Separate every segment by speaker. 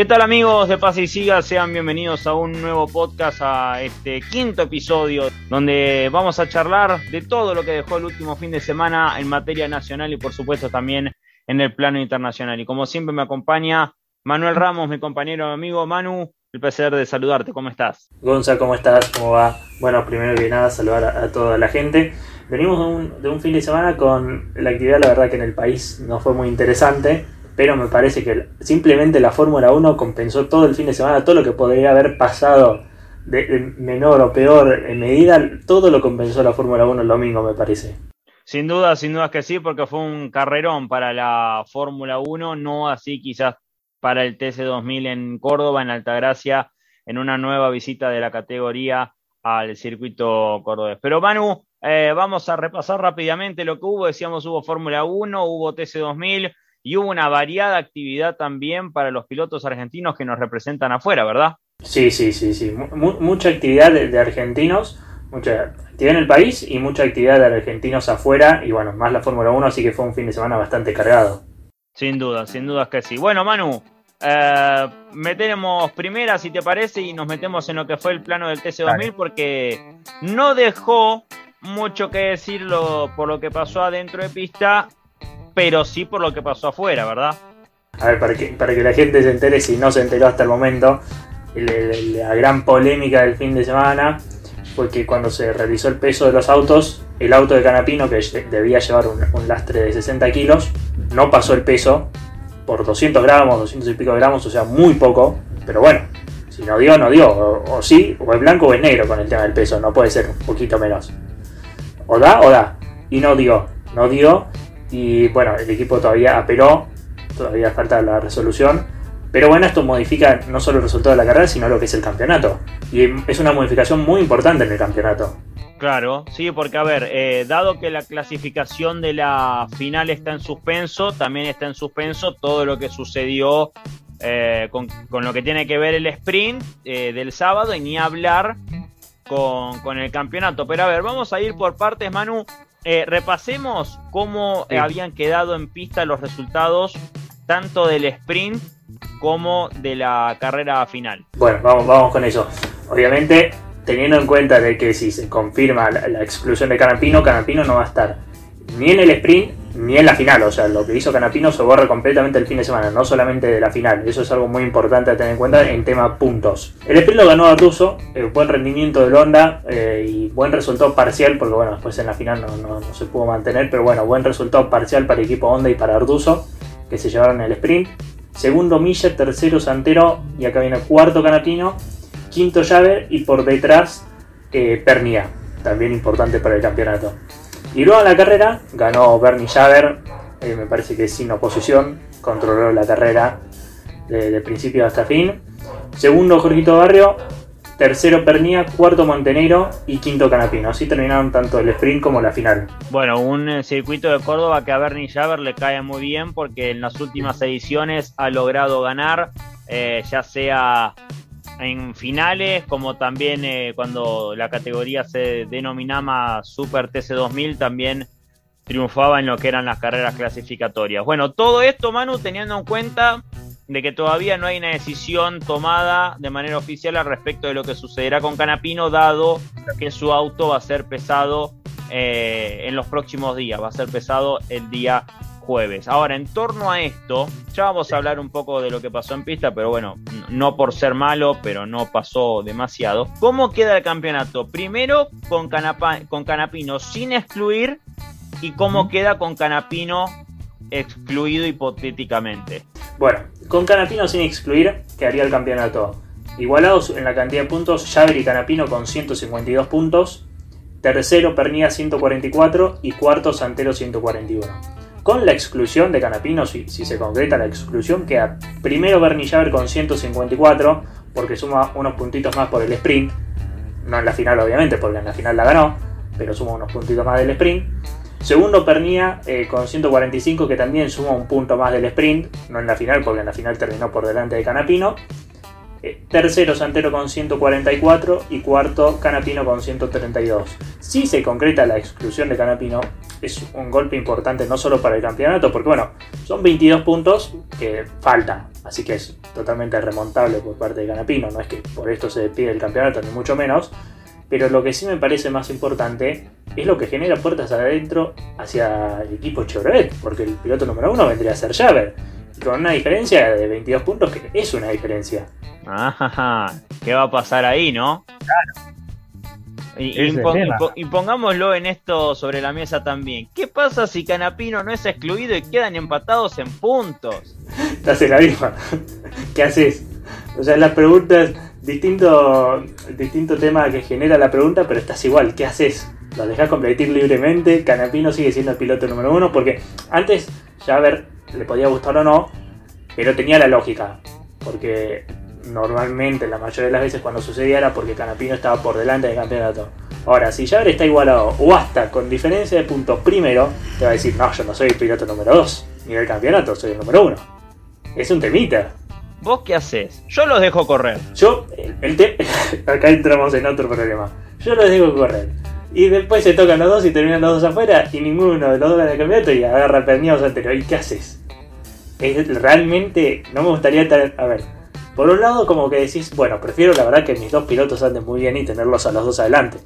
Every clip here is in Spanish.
Speaker 1: ¿Qué tal amigos de Paz y Siga? Sean bienvenidos a un nuevo podcast, a este quinto episodio, donde vamos a charlar de todo lo que dejó el último fin de semana en materia nacional y por supuesto también en el plano internacional. Y como siempre me acompaña Manuel Ramos, mi compañero amigo Manu, el placer de saludarte, ¿cómo estás?
Speaker 2: Gonza, ¿cómo estás? ¿Cómo va? Bueno, primero que nada, saludar a, toda la gente. Venimos de un, de un fin de semana con la actividad, la verdad que en el país no fue muy interesante pero me parece que simplemente la Fórmula 1 compensó todo el fin de semana, todo lo que podría haber pasado de, menor o peor en medida, todo lo compensó la Fórmula 1 el domingo, me parece.
Speaker 1: Sin duda, sin duda que sí, porque fue un carrerón para la Fórmula 1, no así quizás para el TC2000 en Córdoba, en Altagracia, en una nueva visita de la categoría al circuito cordobés. Pero Manu, eh, vamos a repasar rápidamente lo que hubo. Decíamos, hubo Fórmula 1, hubo TC2000, y hubo una variada actividad también para los pilotos argentinos que nos representan afuera, ¿verdad?
Speaker 2: Sí, sí, sí, sí. mucha actividad de, argentinos, mucha actividad en el país y mucha actividad de argentinos afuera y bueno, más la Fórmula 1, así que fue un fin de semana bastante cargado.
Speaker 1: Sin duda, sin duda que sí. Bueno, Manu, eh, metemos primera, si te parece, y nos metemos en lo que fue el plano del TC2000 porque no dejó mucho que decirlo por lo que pasó adentro de pista pero sí por lo que pasó afuera, ¿verdad?
Speaker 2: A ver, para que, para que la gente se entere, si no se enteró hasta el momento, la gran polémica del fin de semana fue que cuando se realizó el peso de los autos, el auto de Canapino, que debía llevar un, lastre de 60 kilos, no pasó el peso por 200 gramos, 200 y pico gramos, o sea, muy poco, pero bueno, si no dio, no dio, o, o sí, o es blanco o es negro con el tema del peso, no puede ser un poquito menos. O da o da, y no dio, no dio, y bueno, el equipo todavía apeló, todavía falta la resolución. Pero bueno, esto modifica no solo el resultado de la carrera, sino lo que es el campeonato. Y es una modificación muy importante en el campeonato.
Speaker 1: Claro, sí, porque a ver, eh, dado que la clasificación de la final está en suspenso, también está en suspenso todo lo que sucedió eh, con, lo que tiene que ver el sprint eh, del sábado y ni hablar con, con, el campeonato. Pero a ver, vamos a ir por partes, Manu. Eh, repasemos cómo habían quedado en pista los resultados tanto del sprint como de la carrera final.
Speaker 2: Bueno, vamos, vamos con eso. Obviamente, teniendo en cuenta de que si se confirma la, exclusión de Canapino, Canapino no va a estar ni en el sprint ni en la final. O sea, lo que hizo Canapino se borra completamente el fin de semana, no solamente de la final. Eso es algo muy importante a tener en cuenta en tema puntos. El sprint lo ganó Arduzo, eh, buen rendimiento del Honda eh, y buen resultado parcial, porque bueno, después en la final no, se pudo mantener, pero bueno, buen resultado parcial para el equipo Honda y para Arduzo, que se llevaron el sprint. Segundo Miller, tercero Santero y acá viene cuarto Canapino, quinto Llave y por detrás eh, Pernia, también importante para el campeonato. Y luego en la carrera ganó Bernie Javer, eh, me parece que sin oposición, controló la carrera de, principio hasta fin. Segundo Jorgito Barrio, tercero Pernía, cuarto Montenegro y quinto Canapino. Así terminaron tanto el sprint como la final.
Speaker 1: Bueno, un eh, circuito de Córdoba que a Bernie Javer le cae muy bien porque en las últimas ediciones ha logrado ganar, eh, ya sea en finales, como también eh, cuando la categoría se denominaba Super TC2000, también triunfaba en lo que eran las carreras clasificatorias. Bueno, todo esto, Manu, teniendo en cuenta de que todavía no hay una decisión tomada de manera oficial al respecto de lo que sucederá con Canapino, dado que su auto va a ser pesado eh, en los próximos días, va a ser pesado el día jueves. Ahora, en torno a esto, ya vamos a hablar un poco de lo que pasó en pista, pero bueno, no por ser malo, pero no pasó demasiado. ¿Cómo queda el campeonato? Primero con, con Canapino sin excluir y cómo queda con Canapino excluido hipotéticamente.
Speaker 2: Bueno, con Canapino sin excluir quedaría el campeonato igualados en la cantidad de puntos, Javier y Canapino con 152 puntos, tercero Pernía 144 y cuarto Santero 141 con la exclusión de Canapino, si, se concreta la exclusión, queda primero Bernie Javer con 154, porque suma unos puntitos más por el sprint. No en la final, obviamente, porque en la final la ganó, pero suma unos puntitos más del sprint. Segundo, Pernía eh, con 145, que también suma un punto más del sprint, no en la final, porque en la final terminó por delante de Canapino. Eh, tercero, Santero con 144 y cuarto, Canapino con 132. Si se concreta la exclusión de Canapino, es un golpe importante no solo para el campeonato, porque bueno, son 22 puntos que faltan, así que es totalmente remontable por parte de Canapino, no es que por esto se despide el campeonato, ni mucho menos, pero lo que sí me parece más importante es lo que genera puertas adentro hacia el equipo Chevrolet, porque el piloto número uno vendría a ser Javer, con una diferencia de 22 puntos que es una diferencia.
Speaker 1: Ajá, ¿qué va a pasar ahí, no? Claro. Y, pongámoslo en esto sobre la mesa también. ¿Qué pasa si Canapino no es excluido y quedan empatados en puntos?
Speaker 2: Estás en la misma. ¿Qué haces? O sea, las preguntas, distinto, distinto tema que genera la pregunta, pero estás igual. ¿Qué haces? ¿Lo dejas competir libremente? Canapino sigue siendo el piloto número uno, porque antes, ya a ver, le podía gustar o no, pero tenía la lógica. Porque normalmente la mayoría de las veces cuando sucedía era porque Canapino estaba por delante del campeonato. Ahora, si Javer está igualado o hasta con diferencia de puntos primero, te va a decir, no, yo no soy el piloto número 2, ni del campeonato, soy el número 1. Es un temita.
Speaker 1: ¿Vos qué haces? Yo los dejo correr.
Speaker 2: Yo, el, acá entramos en otro problema. Yo los dejo correr. Y después se tocan los dos y terminan los dos afuera y ninguno de los dos gana el campeonato y agarra el perniado anterior. ¿Y qué haces? Es, realmente no me gustaría estar... A ver, por un lado, como que decís, bueno, prefiero la verdad que mis dos pilotos anden muy bien y tenerlos a los dos adelante.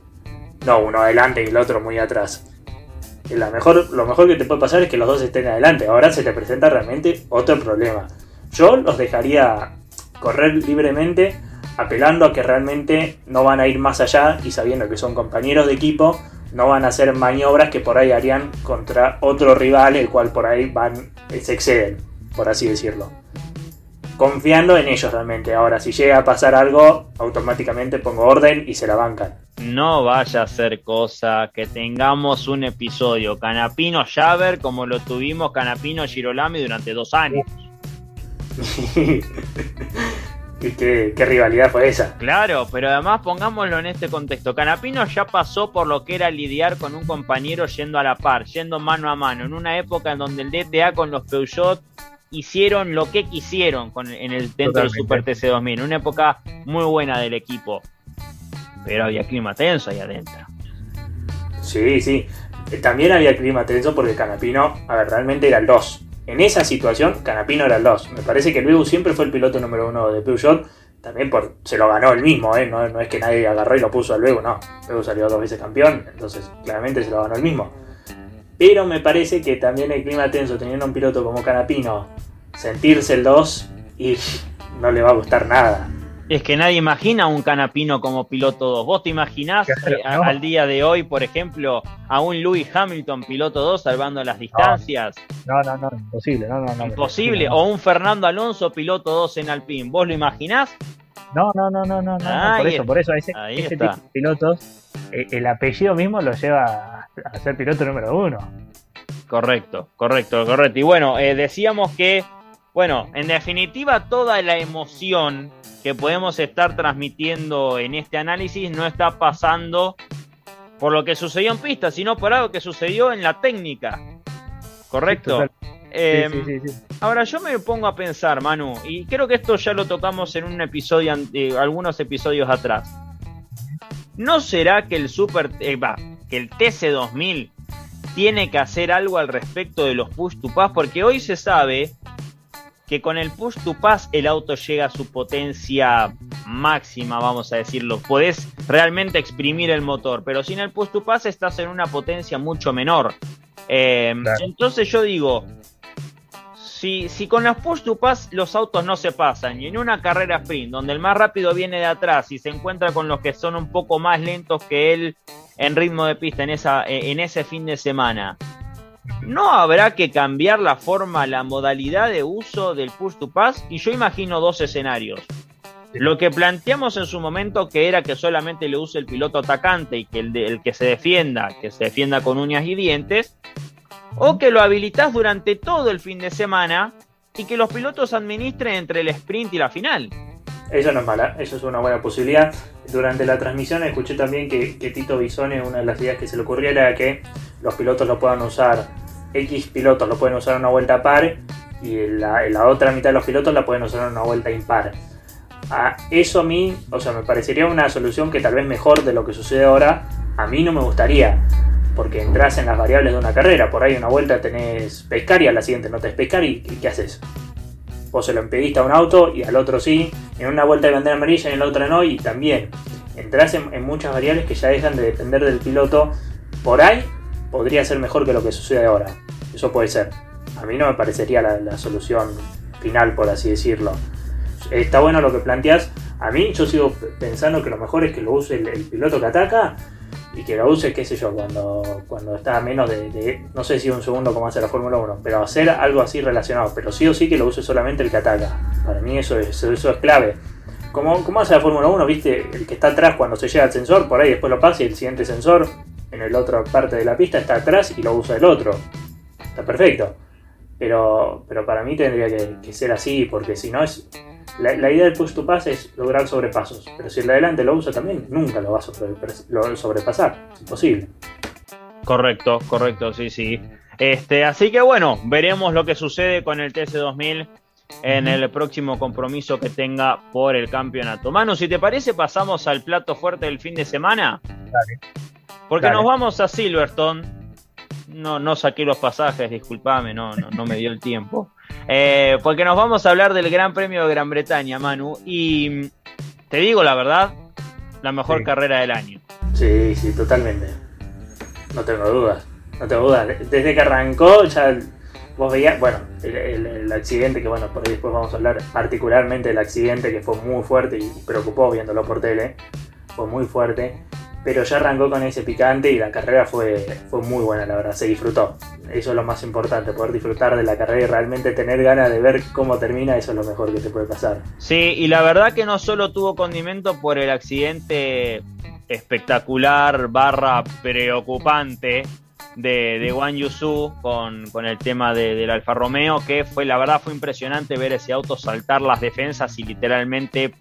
Speaker 2: No uno adelante y el otro muy atrás. la mejor, lo mejor que te puede pasar es que los dos estén adelante. Ahora se te presenta realmente otro problema. Yo los dejaría correr libremente, apelando a que realmente no van a ir más allá y sabiendo que son compañeros de equipo, no van a hacer maniobras que por ahí harían contra otro rival, el cual por ahí van, se exceden, por así decirlo confiando en ellos realmente. Ahora, si llega a pasar algo, automáticamente pongo orden y se la bancan.
Speaker 1: No vaya a ser cosa que tengamos un episodio Canapino Javer como lo tuvimos Canapino Girolami durante dos años.
Speaker 2: ¿Y qué, qué, rivalidad fue esa?
Speaker 1: Claro, pero además pongámoslo en este contexto. Canapino ya pasó por lo que era lidiar con un compañero yendo a la par, yendo mano a mano, en una época en donde el DTA con los Peugeot hicieron lo que quisieron con, en el dentro del Super TC2000, una época muy buena del equipo. Pero había clima tenso ahí adentro.
Speaker 2: Sí, sí. También había clima tenso porque Canapino, a ver, realmente era el 2. En esa situación, Canapino era el 2. Me parece que luego siempre fue el piloto número uno de Peugeot. También por, se lo ganó él mismo, ¿eh? no, es que nadie agarró y lo puso a luego, no. Luego salió dos veces campeón, entonces claramente se lo ganó él mismo. Pero me parece que también el clima tenso, teniendo un piloto como Canapino, sentirse el 2 y no le va a gustar nada.
Speaker 1: Es que nadie imagina un Canapino como piloto 2. ¿Vos te imaginás eh, al día de hoy, por ejemplo, a un Lewis Hamilton piloto 2 salvando las distancias?
Speaker 3: No, no, no, imposible. No, no,
Speaker 1: imposible. O un Fernando Alonso piloto 2 en Alpine. ¿Vos lo imaginás?
Speaker 3: No, no, no, no, no. por eso, por eso ese, ese tipo de pilotos, eh, el apellido mismo lo lleva a ser piloto número uno.
Speaker 1: Correcto, correcto, correcto. Y bueno, eh, decíamos que, bueno, en definitiva toda la emoción que podemos estar transmitiendo en este análisis no está pasando por lo que sucedió en pista, sino por algo que sucedió en la técnica. ¿Correcto? Em, ahora yo me pongo a pensar, Manu, y creo que esto ya lo tocamos en un episodio, eh, algunos episodios atrás. ¿No será que el Super, eh, que el TC2000 tiene que hacer algo al respecto de los push to pass? Porque hoy se sabe que con el push to pass el auto llega a su potencia máxima, vamos a decirlo. Podés realmente exprimir el motor, pero sin el push to pass estás en una potencia mucho menor. Eh, entonces yo digo, si, con las push to pass los autos no se pasan y en una carrera sprint donde el más rápido viene de atrás y se encuentra con los que son un poco más lentos que él en ritmo de pista en, esa, en ese fin de semana, ¿no habrá que cambiar la forma, la modalidad de uso del push to pass? Y yo imagino dos escenarios. Lo que planteamos en su momento que era que solamente le use el piloto atacante y que el, el que se defienda, que se defienda con uñas y dientes, o que lo habilitas durante todo el fin de semana y que los pilotos administren entre el sprint y la final.
Speaker 2: Eso no es mala, eso es una buena posibilidad. Durante la transmisión escuché también que, Tito Bisone, una de las ideas que se le ocurrió era que los pilotos lo puedan usar, X pilotos lo pueden usar en una vuelta par y la, la otra mitad de los pilotos la pueden usar en una vuelta impar. A eso a mí, o sea, me parecería una solución que tal vez mejor de lo que sucede ahora, a mí no me gustaría porque entras en las variables de una carrera. Por ahí una vuelta tenés pescar y a la siguiente no tenés pescar y, ¿qué haces? Vos se lo impediste a un auto y al otro sí. En una vuelta de bandera amarilla y en la otra no y también. Entrás en, muchas variables que ya dejan de depender del piloto. Por ahí podría ser mejor que lo que sucede ahora. Eso puede ser. A mí no me parecería la, solución final, por así decirlo. Está bueno lo que planteas. A mí yo sigo pensando que lo mejor es que lo use el piloto que ataca y que la use, qué sé yo, cuando, cuando está a menos de, no sé si un segundo como hace la Fórmula 1, pero hacer algo así relacionado, pero sí o sí que lo use solamente el que ataca. Para mí eso es, eso es clave. Como, como hace la Fórmula 1, viste, el que está atrás cuando se llega al sensor, por ahí después lo pasa y el siguiente sensor en la otra parte de la pista está atrás y lo usa el otro. Está perfecto. Pero, pero para mí tendría que, que ser así, porque si no es la, idea del push to pass es lograr sobrepasos, pero si el de adelante lo usa también, nunca lo va a sobrepasar. Es imposible.
Speaker 1: Correcto, correcto, sí, sí. Este, así que bueno, veremos lo que sucede con el TC2000 en el próximo compromiso que tenga por el campeonato. Manu, si te parece, pasamos al plato fuerte del fin de semana. Dale. Porque nos vamos a Silverstone. No, no saqué los pasajes, discúlpame, no, no, no me dio el tiempo. Eh, porque nos vamos a hablar del Gran Premio de Gran Bretaña, Manu. Y te digo la verdad, la mejor carrera del año.
Speaker 2: Sí, sí, totalmente. No tengo dudas. No tengo dudas. Desde que arrancó, ya vos veías, bueno, el, accidente, que bueno, por ahí después vamos a hablar particularmente del accidente que fue muy fuerte y preocupó viéndolo por tele. Fue muy fuerte pero ya arrancó con ese picante y la carrera fue, fue muy buena, la verdad, se disfrutó. Eso es lo más importante, poder disfrutar de la carrera y realmente tener ganas de ver cómo termina, eso es lo mejor que te puede pasar.
Speaker 1: Sí, y la verdad que no solo tuvo condimento por el accidente espectacular barra preocupante de, de Wang Yusu con, con el tema del Alfa Romeo, que fue, la verdad, fue impresionante ver ese auto saltar las defensas y literalmente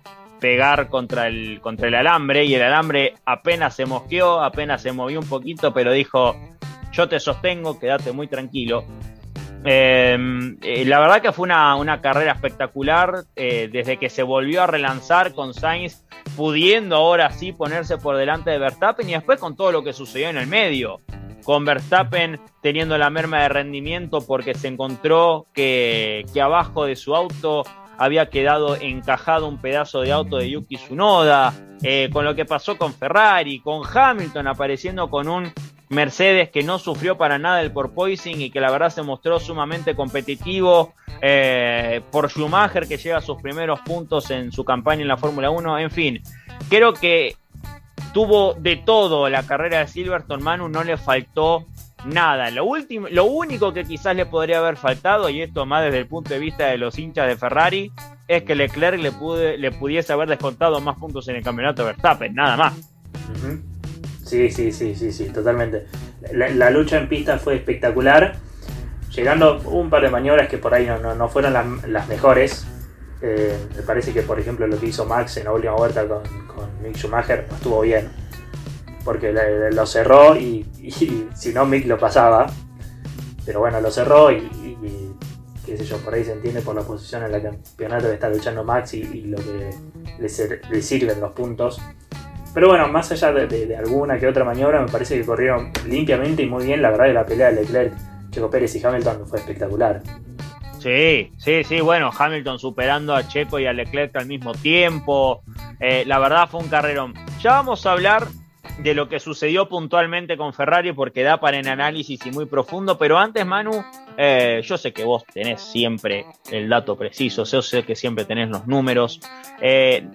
Speaker 1: pegar contra el, contra el alambre y el alambre apenas se mosqueó, apenas se movió un poquito, pero dijo, yo te sostengo, quédate muy tranquilo. Em, eh, la verdad que fue una, carrera espectacular eh, desde que se volvió a relanzar con Sainz pudiendo ahora sí ponerse por delante de Verstappen y después con todo lo que sucedió en el medio. Con Verstappen teniendo la merma de rendimiento porque se encontró que, que abajo de su auto había quedado encajado un pedazo de auto de Yuki Tsunoda, eh, con lo que pasó con Ferrari, con Hamilton apareciendo con un Mercedes que no sufrió para nada el porpoising y que la verdad se mostró sumamente competitivo, eh, por Schumacher que llega a sus primeros puntos en su campaña en la Fórmula 1, en fin, creo que tuvo de todo la carrera de Silverstone. Manu, no le faltó nada. Lo, último, lo único que quizás le podría haber faltado, y esto más desde el punto de vista de los hinchas de Ferrari, es que Leclerc le, pude, le pudiese haber descontado más puntos en el campeonato de Verstappen, nada más.
Speaker 2: Sí, sí, sí, sí, sí, totalmente. La, lucha en pista fue espectacular, llegando un par de maniobras que por ahí no, no, fueron las, mejores. Eh, me parece que, por ejemplo, lo que hizo Max en la última vuelta con, con Mick Schumacher no estuvo bien porque lo cerró y, si no Mick lo pasaba. Pero bueno, lo cerró y, qué sé yo, por ahí se entiende por la posición en la campeonato que está luchando Max y, lo que le, sirven los puntos. Pero bueno, más allá de, alguna que otra maniobra, me parece que corrieron limpiamente y muy bien. La verdad que la pelea de Leclerc, Checo Pérez y Hamilton fue espectacular.
Speaker 1: Sí, sí, sí, bueno, Hamilton superando a Checo y a Leclerc al mismo tiempo. Eh, la verdad fue un carrerón. Ya vamos a hablar de lo que sucedió puntualmente con Ferrari porque da para un análisis y muy profundo, pero antes Manu, eh, yo sé que vos tenés siempre el dato preciso, yo sé que siempre tenés los números. Eh,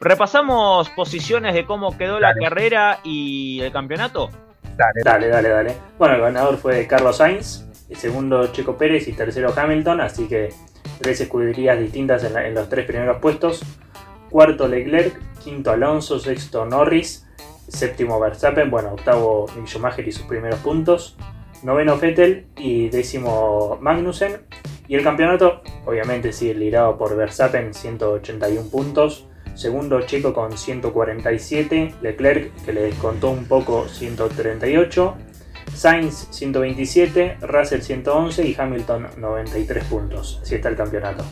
Speaker 1: ¿Repasamos posiciones de cómo quedó la carrera y el campeonato?
Speaker 2: Dale, dale, dale, dale. Bueno, el ganador fue Carlos Sainz, el segundo Checo Pérez y tercero Hamilton, así que tres escuderías distintas en, en los tres primeros puestos. Cuarto Leclerc, quinto Alonso, sexto Norris, Séptimo Verstappen, bueno, octavo Mick Schumacher y sus primeros puntos. Noveno Vettel y décimo Magnussen. Y el campeonato, obviamente, sigue liderado por Verstappen, 181 puntos. Segundo Checo con 147. Leclerc, que le descontó un poco, 138. Sainz 127, Russell 111 y Hamilton 93 puntos. Así está el campeonato.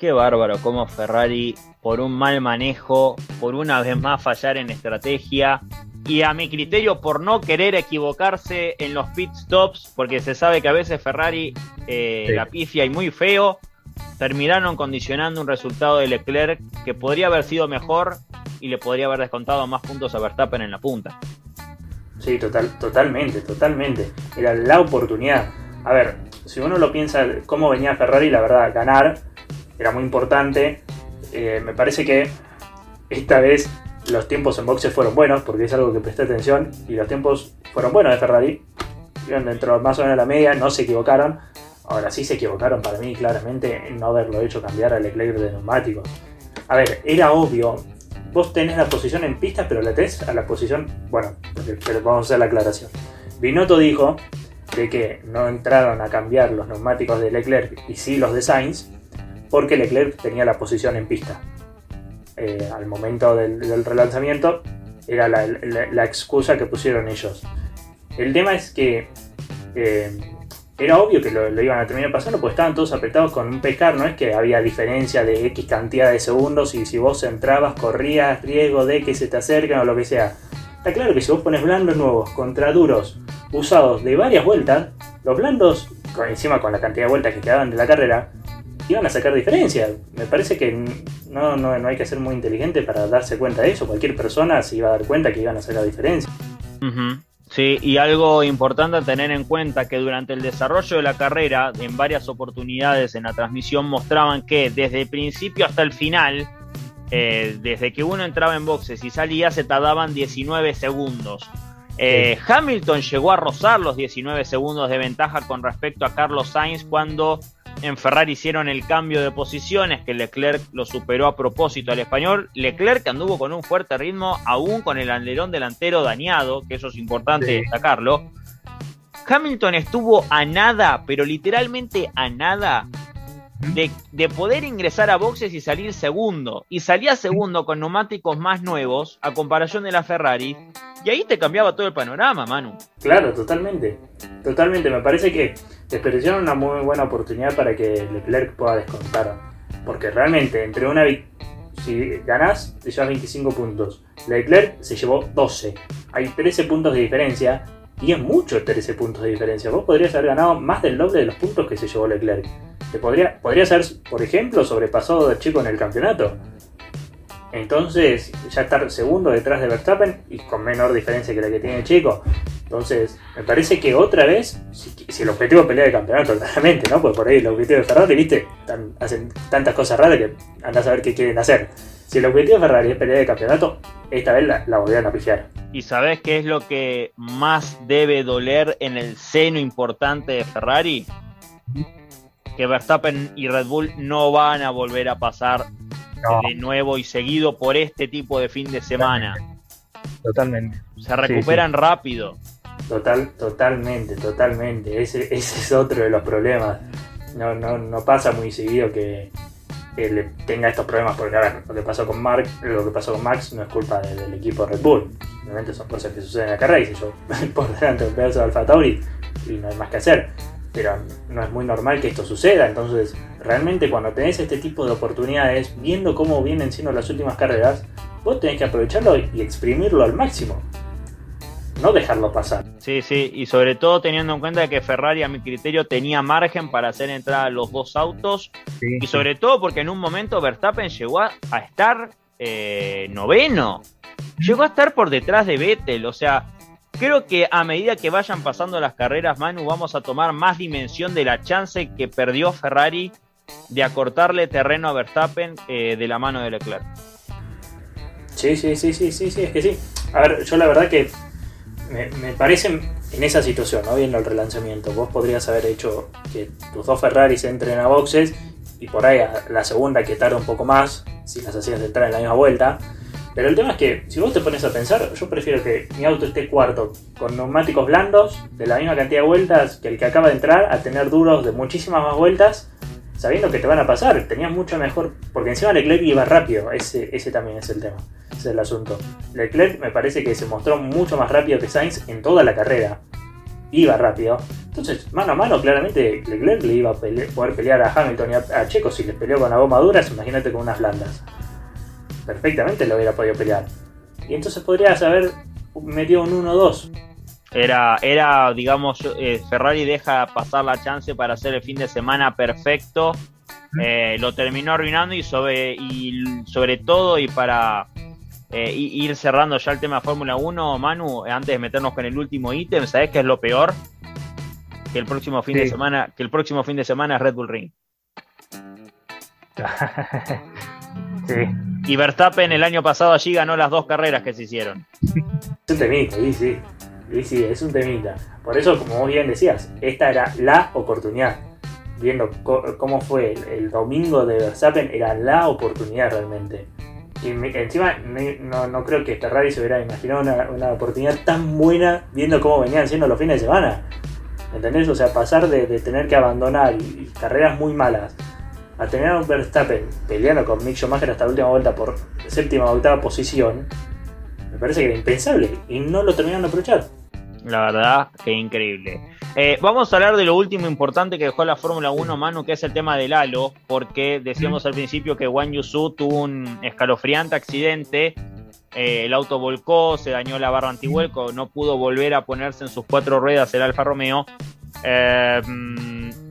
Speaker 1: Qué bárbaro como Ferrari, por un mal manejo, por una vez más fallar en estrategia y a mi criterio por no querer equivocarse en los pit stops, porque se sabe que a veces Ferrari eh, la pifia y muy feo, terminaron condicionando un resultado de Leclerc que podría haber sido mejor y le podría haber descontado más puntos a Verstappen en la punta.
Speaker 2: Sí, total, totalmente, totalmente. Era la oportunidad. A ver, si uno lo piensa, cómo venía Ferrari, la verdad, ganar era muy importante. Eh, me parece que esta vez los tiempos en boxes fueron buenos, porque es algo que presté atención, y los tiempos fueron buenos de Ferrari. Iban dentro más o menos de la media, no se equivocaron. Ahora sí se equivocaron para mí claramente en no haberlo hecho cambiar al Leclerc de neumático. A ver, era obvio. Vos tenés la posición en pista, pero la tenés a la posición. Bueno, pero vamos a hacer la aclaración. Binotto dijo de que no entraron a cambiar los neumáticos de Leclerc y sí los de Sainz, porque Leclerc tenía la posición en pista. Eh, al momento del, relanzamiento era la, excusa que pusieron ellos. El tema es que eh, era obvio que lo, iban a terminar pasando porque estaban todos apretados con un pescar, no es que había diferencia de X cantidad de segundos y si vos entrabas corrías riesgo de que se te acerquen o lo que sea. Está claro que si vos pones blandos nuevos contra duros usados de varias vueltas, los blandos, encima con la cantidad de vueltas que quedaban de la carrera, iban a sacar diferencia. Me parece que no, no, no hay que ser muy inteligente para darse cuenta de eso. Cualquier persona se iba a dar cuenta que iban a sacar diferencia.
Speaker 1: Sí, y algo importante a tener en cuenta que durante el desarrollo de la carrera, en varias oportunidades en la transmisión mostraban que desde el principio hasta el final, eh, desde que uno entraba en boxes y salía, se tardaban 19 segundos. Eh, Hamilton llegó a rozar los 19 segundos de ventaja con respecto a Carlos Sainz cuando en Ferrari hicieron el cambio de posiciones, que Leclerc lo superó a propósito al español. Leclerc anduvo con un fuerte ritmo, aún con el alerón delantero dañado, que eso es importante destacarlo. Hamilton estuvo a nada, pero literalmente a nada, de, de, poder ingresar a boxes y salir segundo. Y salía segundo con neumáticos más nuevos, a comparación de la Ferrari. Y ahí te cambiaba todo el panorama, Manu.
Speaker 2: Claro, totalmente. Totalmente. Me parece que desperdiciaron una muy buena oportunidad para que Leclerc pueda descontar. Porque realmente, entre una. Si ganás, te llevas 25 puntos. Leclerc se llevó 12. Hay 13 puntos de diferencia. Y es mucho 13 puntos de diferencia. Vos podrías haber ganado más del doble de los puntos que se llevó Leclerc. Te podría, podría ser, por ejemplo, sobrepasado de chico en el campeonato. Entonces, ya estar segundo detrás de Verstappen y con menor diferencia que la que tiene Chico. Entonces, me parece que otra vez, si, el objetivo es pelear el campeonato, claramente, ¿no? Pues por ahí el objetivo de Ferrari, viste, hacen tantas cosas raras que andas a ver qué quieren hacer. Si el objetivo de Ferrari es pelear el campeonato, esta vez la, la volvieron a pifiar.
Speaker 1: ¿Y sabes qué es lo que más debe doler en el seno importante de Ferrari? Que Verstappen y Red Bull no van a volver a pasar de nuevo y seguido por este tipo de fin de semana.
Speaker 3: Totalmente.
Speaker 1: Se recuperan rápido.
Speaker 2: Total, totalmente, totalmente. Ese, ese es otro de los problemas. No, no, no pasa muy seguido que, le tenga estos problemas, porque a ver, lo que pasó con Mark, lo que pasó con Max no es culpa del equipo Red Bull. Obviamente son cosas que suceden en la carrera y si yo por delante un pedazo de Alfa Tauri y no hay más que hacer pero no es muy normal que esto suceda. Entonces, realmente cuando tenés este tipo de oportunidades, viendo cómo vienen siendo las últimas carreras, vos tenés que aprovecharlo y exprimirlo al máximo. No dejarlo pasar.
Speaker 1: Sí, sí, y sobre todo teniendo en cuenta que Ferrari, a mi criterio, tenía margen para hacer entrar a los dos autos. y sobre todo porque en un momento Verstappen llegó a, estar eh, noveno. Llegó a estar por detrás de Vettel. O sea, Creo que a medida que vayan pasando las carreras, Manu, vamos a tomar más dimensión de la chance que perdió Ferrari de acortarle terreno a Verstappen eh, de la mano de Leclerc.
Speaker 2: Sí, sí, sí, sí, sí, sí, es que sí. A ver, yo la verdad que me, parece en esa situación, ¿no? Viendo el relanzamiento, vos podrías haber hecho que tus dos Ferraris entren a boxes y por ahí a la segunda que tarda un poco más, si las hacías entrar en la misma vuelta, pero el tema es que, si vos te pones a pensar, yo prefiero que mi auto esté cuarto, con neumáticos blandos, de la misma cantidad de vueltas que el que acaba de entrar, a tener duros de muchísimas más vueltas, sabiendo que te van a pasar. Tenías mucho mejor, porque encima Leclerc iba rápido, ese, ese también es el tema, ese es el asunto. Leclerc me parece que se mostró mucho más rápido que Sainz en toda la carrera. Iba rápido. Entonces, mano a mano, claramente Leclerc le iba a poder pelear a Hamilton y a, Checo si les peleó con la goma duras, imagínate con unas blandas perfectamente lo hubiera podido pelear. Y entonces podrías haber metió un 1-2.
Speaker 1: Era, era, digamos, eh, Ferrari deja pasar la chance para hacer el fin de semana perfecto. Eh, lo terminó arruinando y sobre, y sobre todo y para eh, ir cerrando ya el tema Fórmula 1, Manu, antes de meternos con el último ítem, ¿sabes qué es lo peor? Que el próximo fin de semana, que el próximo fin de semana es Red Bull Ring. sí. Y Verstappen el año pasado allí ganó las dos carreras que se hicieron.
Speaker 2: Sí, sí. Sí, sí, es un temita. Por eso, como vos bien decías, esta era la oportunidad. Viendo cómo fue el, domingo de Verstappen, era la oportunidad realmente. Y encima, no, creo que Ferrari se hubiera imaginado una, oportunidad tan buena viendo cómo venían siendo los fines de semana. ¿Entendés? O sea, pasar de, tener que abandonar carreras muy malas a tener a un Verstappen peleando con Mick Schumacher hasta la última vuelta por séptima o octava posición, me parece que era impensable y no lo terminaron de aprovechar.
Speaker 1: La verdad, que increíble. Eh, vamos a hablar de lo último importante que dejó la Fórmula 1, Manu, que es el tema del halo, porque decíamos al principio que Wang Yusu tuvo un escalofriante accidente. Eh, el auto volcó, se dañó la barra antivuelco, no pudo volver a ponerse en sus cuatro ruedas el Alfa Romeo. Eh,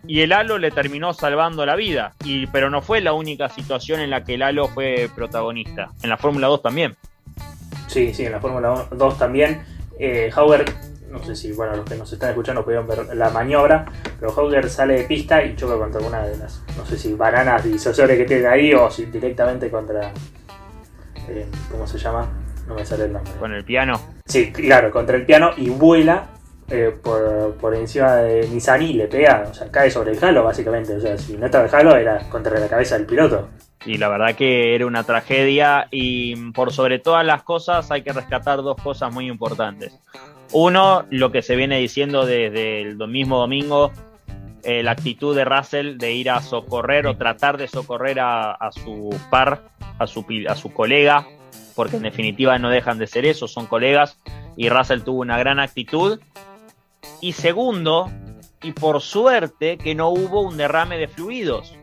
Speaker 1: y el halo le terminó salvando la vida. Y, pero no fue la única situación en la que el halo fue protagonista. En la Fórmula 2 también.
Speaker 2: Sí, sí, en la Fórmula 2 también. Eh, Hauer, no sé si bueno los que nos están escuchando pudieron ver la maniobra, pero Hauer sale de pista y choca contra una de las, no sé si bananas disuasores que tiene ahí o si directamente contra, eh, ¿cómo se llama? No me sale el nombre.
Speaker 1: ¿Con el piano?
Speaker 2: Sí, claro, contra el piano y vuela eh, por, encima de Nizani le pega, o sea, cae sobre el jalo básicamente. O sea, si no estaba el jalo era contra la cabeza del piloto.
Speaker 1: Y la verdad que era una tragedia y por sobre todas las cosas hay que rescatar dos cosas muy importantes. Uno, lo que se viene diciendo desde el mismo domingo, eh, la actitud de Russell de ir a socorrer o tratar de socorrer a, a su par, a su, a su colega, porque en definitiva no dejan de ser eso, son colegas, y Russell tuvo una gran actitud y segundo, y por suerte que no hubo un derrame de fluidos.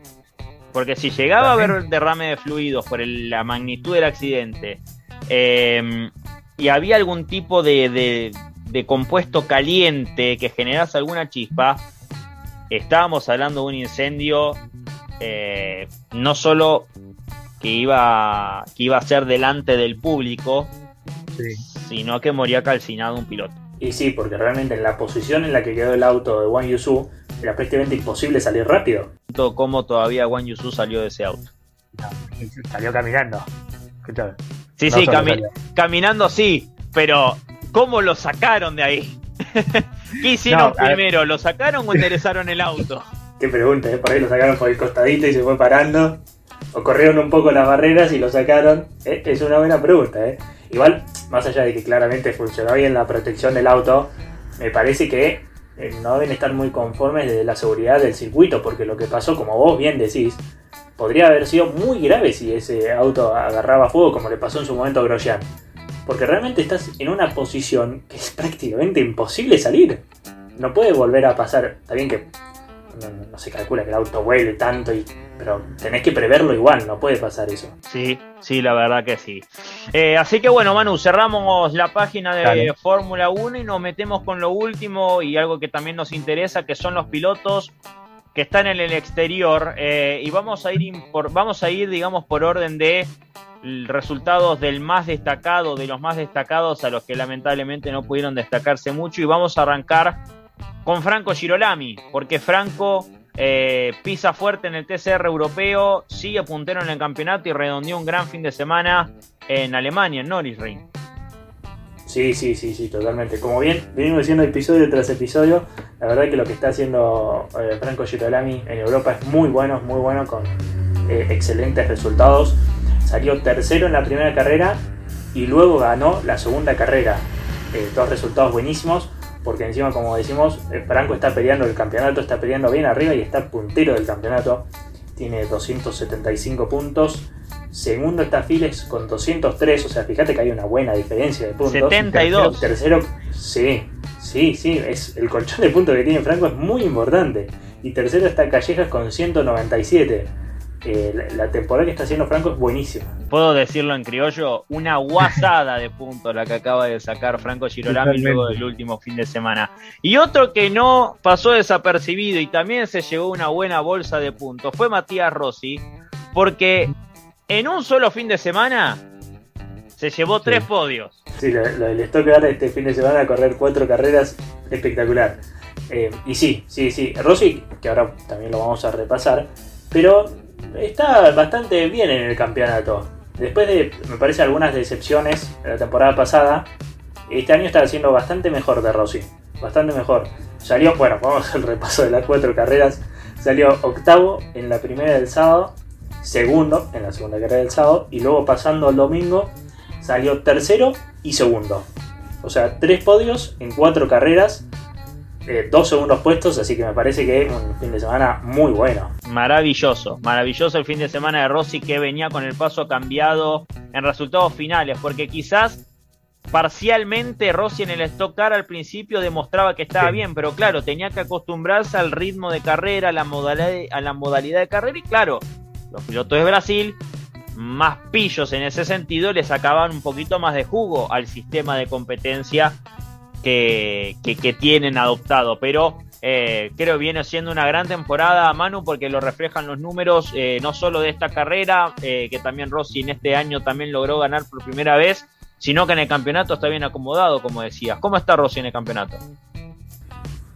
Speaker 1: Porque si llegaba a haber un derrame de fluidos por la magnitud del accidente em, y había algún tipo de, compuesto caliente que generase alguna chispa, estábamos hablando de un incendio eh, no solo que iba, que iba a ser delante del público, sino que moría calcinado un piloto.
Speaker 2: Y sí, porque realmente en la posición en la que quedó el auto de Wang Yusu era prácticamente imposible salir rápido.
Speaker 1: ¿Cómo todavía Wang Yusu salió de ese auto?
Speaker 3: salió caminando.
Speaker 1: Sí, sí, caminando sí, pero ¿cómo lo sacaron de ahí? ¿Qué hicieron primero? ¿Lo sacaron o enderezaron el auto?
Speaker 2: Qué pregunta, ¿eh? por ahí lo sacaron por el costadito y se fue parando. O corrieron un poco las barreras y lo sacaron. ¿Eh? Es una buena pregunta, ¿eh? Igual, más allá de que claramente funcionó bien la protección del auto, me parece que eh, no deben estar muy conformes de la seguridad del circuito, porque lo que pasó, como vos bien decís, podría haber sido muy grave si ese auto agarraba fuego, como le pasó en su momento a Grosjean. Porque realmente estás en una posición que es prácticamente imposible salir. No puede volver a pasar. Está bien que no, se calcula que el auto vuele tanto, y, pero tenés que preverlo igual, no puede pasar eso.
Speaker 1: Sí, sí, la verdad que sí. Eh, así que bueno, Manu, cerramos la página de Fórmula 1 y nos metemos con lo último y algo que también nos interesa, que son los pilotos que están en el exterior eh, y vamos a ir por, vamos a ir digamos por orden de resultados del más destacado de los más destacados a los que lamentablemente no pudieron destacarse mucho y vamos a arrancar con Franco Girolami, porque Franco eh, pisa fuerte en el TCR europeo, sigue puntero en el campeonato y redondeó un gran fin de semana en Alemania, en Ring.
Speaker 2: Sí, sí, sí, sí, totalmente. Como bien venimos diciendo episodio tras episodio, la verdad que lo que está haciendo eh, Franco Girolami en Europa es muy bueno, muy bueno, con eh, excelentes resultados. Salió tercero en la primera carrera y luego ganó la segunda carrera. dos resultados buenísimos porque encima, como decimos, eh, Franco está peleando el campeonato, está peleando bien arriba y está puntero del campeonato. Tiene 275 puntos. Segundo está Files con 203, o sea, fíjate que hay una buena diferencia de puntos.
Speaker 1: 72.
Speaker 2: Tercero, sí, sí, sí, es, el colchón de puntos que tiene Franco es muy importante. Y tercero está Callejas con 197. Eh, la, temporada que está haciendo Franco es buenísima.
Speaker 1: Puedo decirlo en criollo, una guasada de puntos la que acaba de sacar Franco Girolami luego del último fin de semana. Y otro que no pasó desapercibido y también se llevó una buena bolsa de puntos fue Matías Rossi, porque en un solo fin de semana se llevó tres podios.
Speaker 2: Sí, lo, lo les toca este fin de semana correr cuatro carreras espectacular. Eh, y sí, sí, sí. Rossi, que ahora también lo vamos a repasar, pero está bastante bien en el campeonato. Después de, me parece, algunas decepciones de la temporada pasada, este año está haciendo bastante mejor de Rossi. Bastante mejor. Salió, bueno, vamos al repaso de las cuatro carreras. Salió octavo en la primera del sábado, segundo en la segunda carrera del sábado, y luego pasando al domingo salió tercero y segundo. O sea, tres podios en cuatro carreras eh, dos segundos puestos, así que me parece que es un fin de semana muy bueno.
Speaker 1: Maravilloso, maravilloso el fin de semana de Rossi que venía con el paso cambiado en resultados finales, porque quizás parcialmente Rossi en el Stock Car al principio demostraba que estaba bien, pero claro, tenía que acostumbrarse al ritmo de carrera, a la modalidad, a la modalidad de carrera y claro, los pilotos de Brasil más pillos en ese sentido le sacaban un poquito más de jugo al sistema de competencia que, tienen adoptado. Pero eh, creo viene siendo una gran temporada, Manu, porque lo reflejan los números eh, no solo de esta carrera, eh, que también Rossi en este año también logró ganar por primera vez, sino que en el campeonato está bien acomodado, como decías. ¿Cómo está Rossi en el campeonato?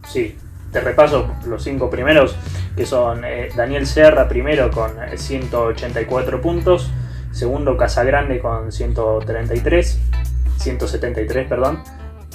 Speaker 2: Sí, te repaso los cinco primeros, que son Daniel Serra primero con 184 puntos, segundo Casagrande con 133, 173, perdón.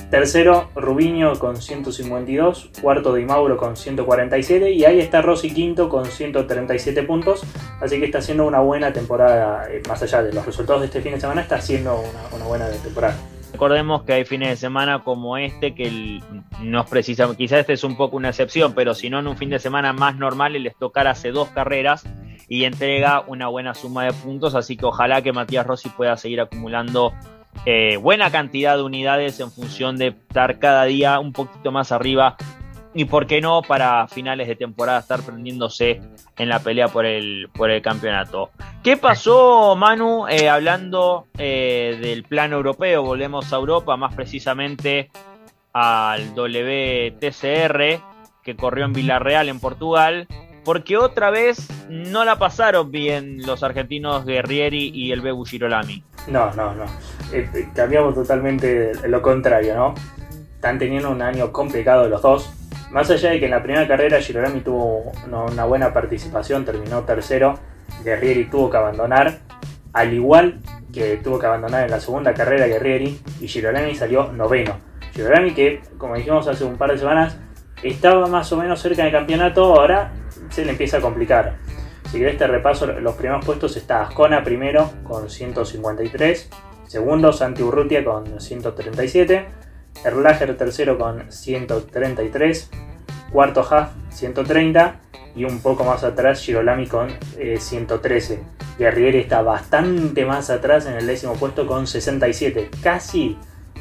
Speaker 2: Tercero, Rubiño con 152. Cuarto, Di Mauro con 147. Y ahí está Rossi quinto con 137 puntos. Así que está haciendo una buena temporada. Eh, más allá de los resultados de este fin de semana, está haciendo una, buena temporada.
Speaker 1: Recordemos que hay fines de semana como este que nos precisa, quizás este es un poco una excepción, pero si no en un fin de semana más normal les tocar hace dos carreras y entrega una buena suma de puntos, así que ojalá que Matías Rossi pueda seguir acumulando eh, buena cantidad de unidades en función de estar cada día un poquito más arriba y por qué no para finales de temporada estar prendiéndose en la pelea por el, por el campeonato. ¿Qué pasó, Manu, eh, hablando eh, del plano europeo? Volvemos a Europa, más precisamente al WTCR que corrió en Villarreal, en Portugal, porque otra vez no la pasaron bien los argentinos Guerrieri y el Bebu Girolami.
Speaker 2: No, no, no. Eh, eh, cambiamos totalmente lo contrario, ¿no? Están teniendo un año complicado los dos. Más allá de que en la primera carrera Girolami tuvo una, buena participación, terminó tercero, Guerrieri tuvo que abandonar, al igual que tuvo que abandonar en la segunda carrera Guerrieri, y Girolami salió noveno. Girolami que, como dijimos hace un par de semanas, estaba más o menos cerca del campeonato, ahora se le empieza a complicar. Si querés te repaso los primeros puestos está Ascona primero con 153, segundo Santi Urrutia con 137, Erlacher tercero con 133, cuarto Haft 130 y un poco más atrás Girolami con 113. Eh, Guerrieri está bastante más atrás en el décimo puesto con 67, casi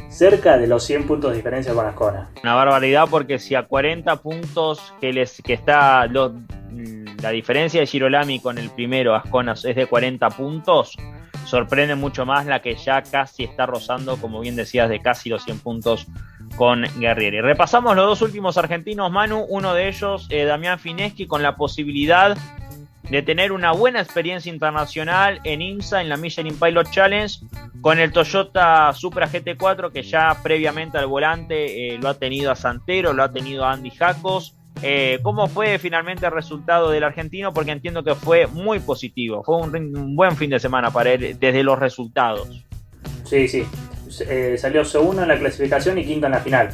Speaker 2: cerca de los 100 puntos de diferencia con Ascona.
Speaker 1: Una barbaridad porque si a 40 puntos que les que está la diferencia de Girolami con el primero, Ascona, es de 40 puntos. Sorprende mucho más la que ya casi está rozando, como bien decías, de casi los 100 puntos con Guerrieri. Repasamos los dos últimos argentinos, Manu. Uno de ellos, eh, Damián Fineschi, con la posibilidad de tener una buena experiencia internacional en IMSA, en la Michelin Pilot Challenge, con el Toyota Supra GT4, que ya previamente al volante eh, lo ha tenido a Santero, lo ha tenido a Andy Jacos eh, ¿Cómo fue finalmente el resultado del argentino? Porque entiendo que fue muy positivo. Fue un, buen fin de semana para él desde los resultados.
Speaker 2: Sí, sí. Eh, salió segundo en la clasificación y quinto en la final.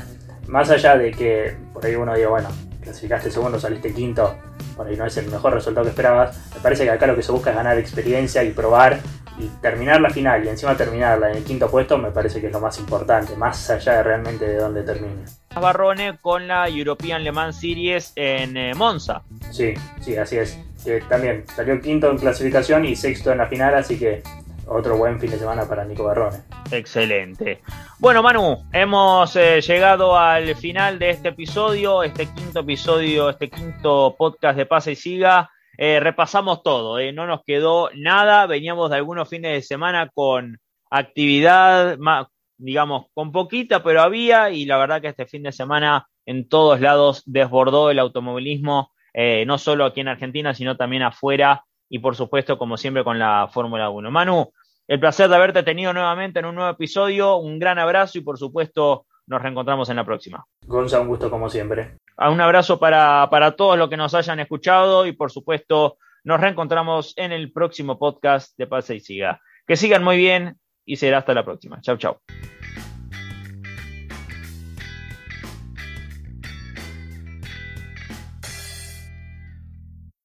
Speaker 2: Más allá de que por ahí uno diga, bueno, clasificaste segundo, saliste quinto, por ahí no es el mejor resultado que esperabas. Me parece que acá lo que se busca es ganar experiencia y probar y terminar la final y encima terminarla en el quinto puesto me parece que es lo más importante, más allá de realmente de dónde termine.
Speaker 1: Barrone con la European Le Mans Series en eh, Monza.
Speaker 2: Sí, sí, así es. también salió quinto en clasificación y sexto en la final, así que otro buen fin de semana para Nico Barrone.
Speaker 1: Excelente. Bueno, Manu, hemos eh, llegado al final de este episodio, este quinto episodio, este quinto podcast de Pasa y Siga. eh, repasamos todo, eh, no nos quedó nada, veníamos de algunos fines de semana con actividad, digamos, con poquita, pero había, y la verdad que este fin de semana en todos lados desbordó el automovilismo, eh, no solo aquí en Argentina, sino también afuera, y por supuesto, como siempre, con la Fórmula 1. Manu, el placer de haberte tenido nuevamente en un nuevo episodio, un gran abrazo y por supuesto nos reencontramos en la próxima.
Speaker 2: Gonza, un gusto como siempre.
Speaker 1: Ah, un abrazo para, para todos los que nos hayan escuchado y por supuesto nos reencontramos en el próximo podcast de Pase y Siga. Que sigan muy bien y será hasta la próxima. Chau, chau.